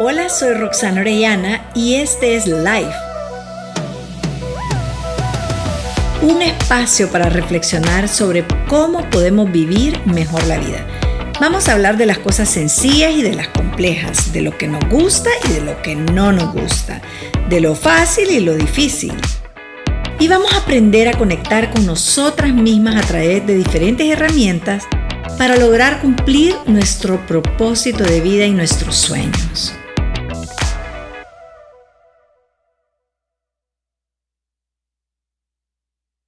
Hola, soy Roxana Orellana y este es Life. Un espacio para reflexionar sobre cómo podemos vivir mejor la vida. Vamos a hablar de las cosas sencillas y de las complejas, de lo que nos gusta y de lo que no nos gusta, de lo fácil y lo difícil. Y vamos a aprender a conectar con nosotras mismas a través de diferentes herramientas para lograr cumplir nuestro propósito de vida y nuestros sueños.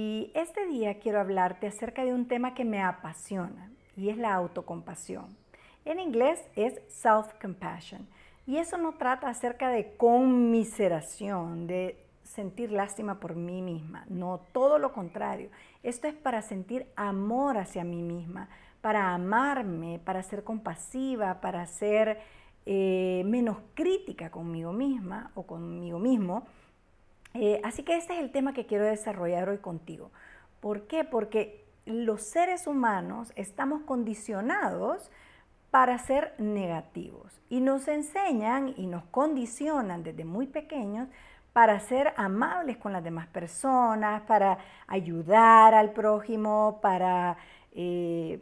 Y este día quiero hablarte acerca de un tema que me apasiona y es la autocompasión. En inglés es self-compassion. Y eso no trata acerca de conmiseración, de sentir lástima por mí misma. No, todo lo contrario. Esto es para sentir amor hacia mí misma, para amarme, para ser compasiva, para ser eh, menos crítica conmigo misma o conmigo mismo. Eh, así que este es el tema que quiero desarrollar hoy contigo. ¿Por qué? Porque los seres humanos estamos condicionados para ser negativos y nos enseñan y nos condicionan desde muy pequeños para ser amables con las demás personas, para ayudar al prójimo, para eh,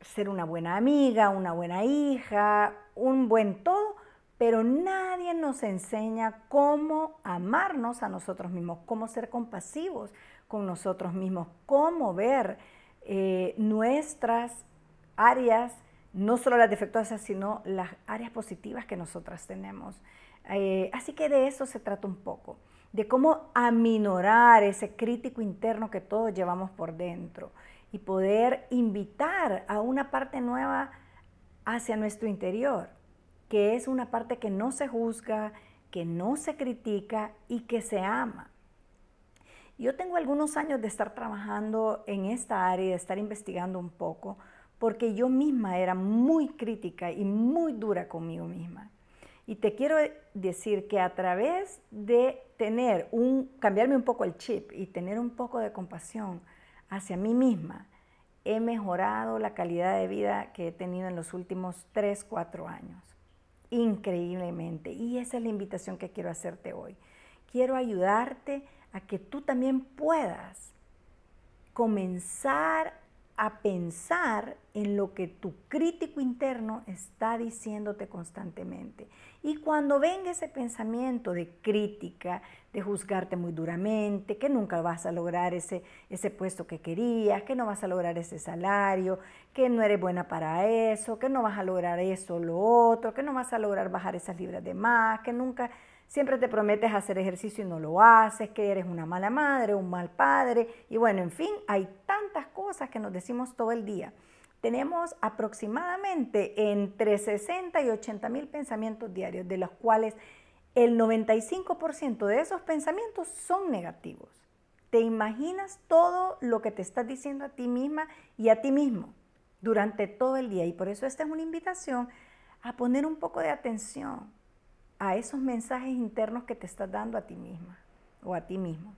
ser una buena amiga, una buena hija, un buen todo, pero nadie nos enseña cómo amarnos a nosotros mismos, cómo ser compasivos con nosotros mismos, cómo ver eh, nuestras áreas, no solo las defectuosas, sino las áreas positivas que nosotras tenemos. Eh, así que de eso se trata un poco, de cómo aminorar ese crítico interno que todos llevamos por dentro y poder invitar a una parte nueva hacia nuestro interior, que es una parte que no se juzga, que no se critica y que se ama. Yo tengo algunos años de estar trabajando en esta área de estar investigando un poco, porque yo misma era muy crítica y muy dura conmigo misma. Y te quiero decir que a través de tener un, cambiarme un poco el chip y tener un poco de compasión hacia mí misma, he mejorado la calidad de vida que he tenido en los últimos 3, 4 años. Increíblemente. Y esa es la invitación que quiero hacerte hoy. Quiero ayudarte a que tú también puedas comenzar a pensar en lo que tu crítico interno está diciéndote constantemente. Y cuando venga ese pensamiento de crítica, de juzgarte muy duramente, que nunca vas a lograr ese, ese puesto que querías, que no vas a lograr ese salario, que no eres buena para eso, que no vas a lograr eso lo otro, que no vas a lograr bajar esas libras de más, que nunca siempre te prometes hacer ejercicio y no lo haces, que eres una mala madre, un mal padre, y bueno, en fin, hay tantas cosas que nos decimos todo el día. Tenemos aproximadamente entre 60 y 80 mil pensamientos diarios, de los cuales el 95% de esos pensamientos son negativos. ¿Te imaginas todo lo que te estás diciendo a ti misma y a ti mismo durante todo el día? Y por eso esta es una invitación a poner un poco de atención a esos mensajes internos que te estás dando a ti misma o a ti mismo.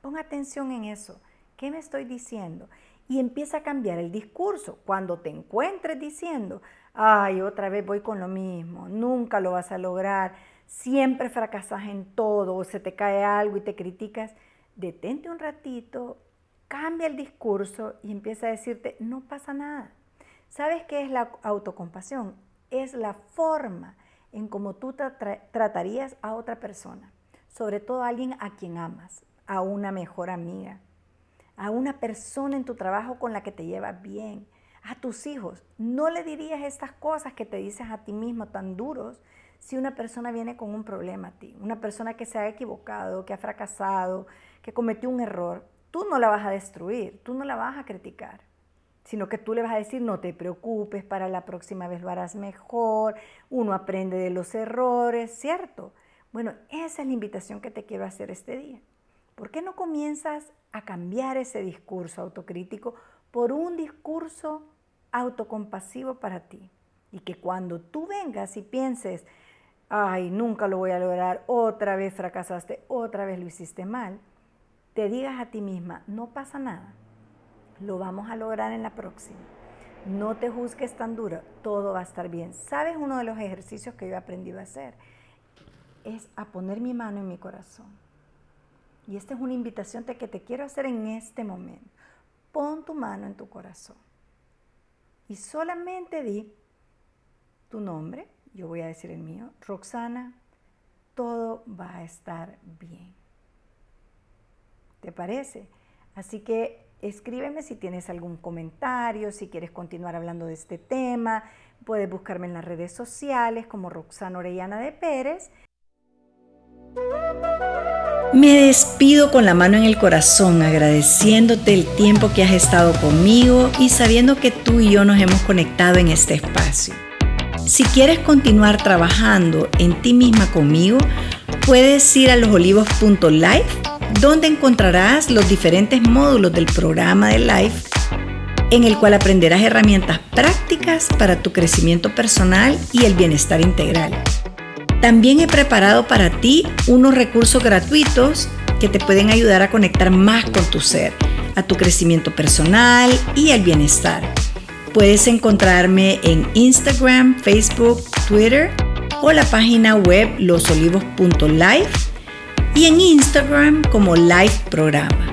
Pon atención en eso. ¿Qué me estoy diciendo? Y empieza a cambiar el discurso. Cuando te encuentres diciendo, ay, otra vez voy con lo mismo, nunca lo vas a lograr, siempre fracasas en todo o se te cae algo y te criticas, detente un ratito, cambia el discurso y empieza a decirte, no pasa nada. ¿Sabes qué es la autocompasión? Es la forma en cómo tú tratarías a otra persona, sobre todo a alguien a quien amas, a una mejor amiga, a una persona en tu trabajo con la que te llevas bien, a tus hijos. No le dirías estas cosas que te dices a ti mismo tan duros si una persona viene con un problema a ti, una persona que se ha equivocado, que ha fracasado, que cometió un error. Tú no la vas a destruir, tú no la vas a criticar sino que tú le vas a decir, no te preocupes, para la próxima vez lo harás mejor, uno aprende de los errores, ¿cierto? Bueno, esa es la invitación que te quiero hacer este día. ¿Por qué no comienzas a cambiar ese discurso autocrítico por un discurso autocompasivo para ti? Y que cuando tú vengas y pienses, ay, nunca lo voy a lograr, otra vez fracasaste, otra vez lo hiciste mal, te digas a ti misma, no pasa nada lo vamos a lograr en la próxima. No te juzgues tan duro, todo va a estar bien. ¿Sabes uno de los ejercicios que yo he aprendido a hacer? Es a poner mi mano en mi corazón. Y esta es una invitación que te quiero hacer en este momento. Pon tu mano en tu corazón. Y solamente di tu nombre, yo voy a decir el mío, Roxana, todo va a estar bien. ¿Te parece? Así que escríbeme si tienes algún comentario, si quieres continuar hablando de este tema. Puedes buscarme en las redes sociales como Roxana Orellana de Pérez. Me despido con la mano en el corazón, agradeciéndote el tiempo que has estado conmigo y sabiendo que tú y yo nos hemos conectado en este espacio. Si quieres continuar trabajando en ti misma conmigo, puedes ir a losolivos.life, donde encontrarás los diferentes módulos del programa de Life, en el cual aprenderás herramientas prácticas para tu crecimiento personal y el bienestar integral. También he preparado para ti unos recursos gratuitos que te pueden ayudar a conectar más con tu ser, a tu crecimiento personal y al bienestar. Puedes encontrarme en Instagram, Facebook, Twitter o la página web losolivos.life y en Instagram como Live Programa.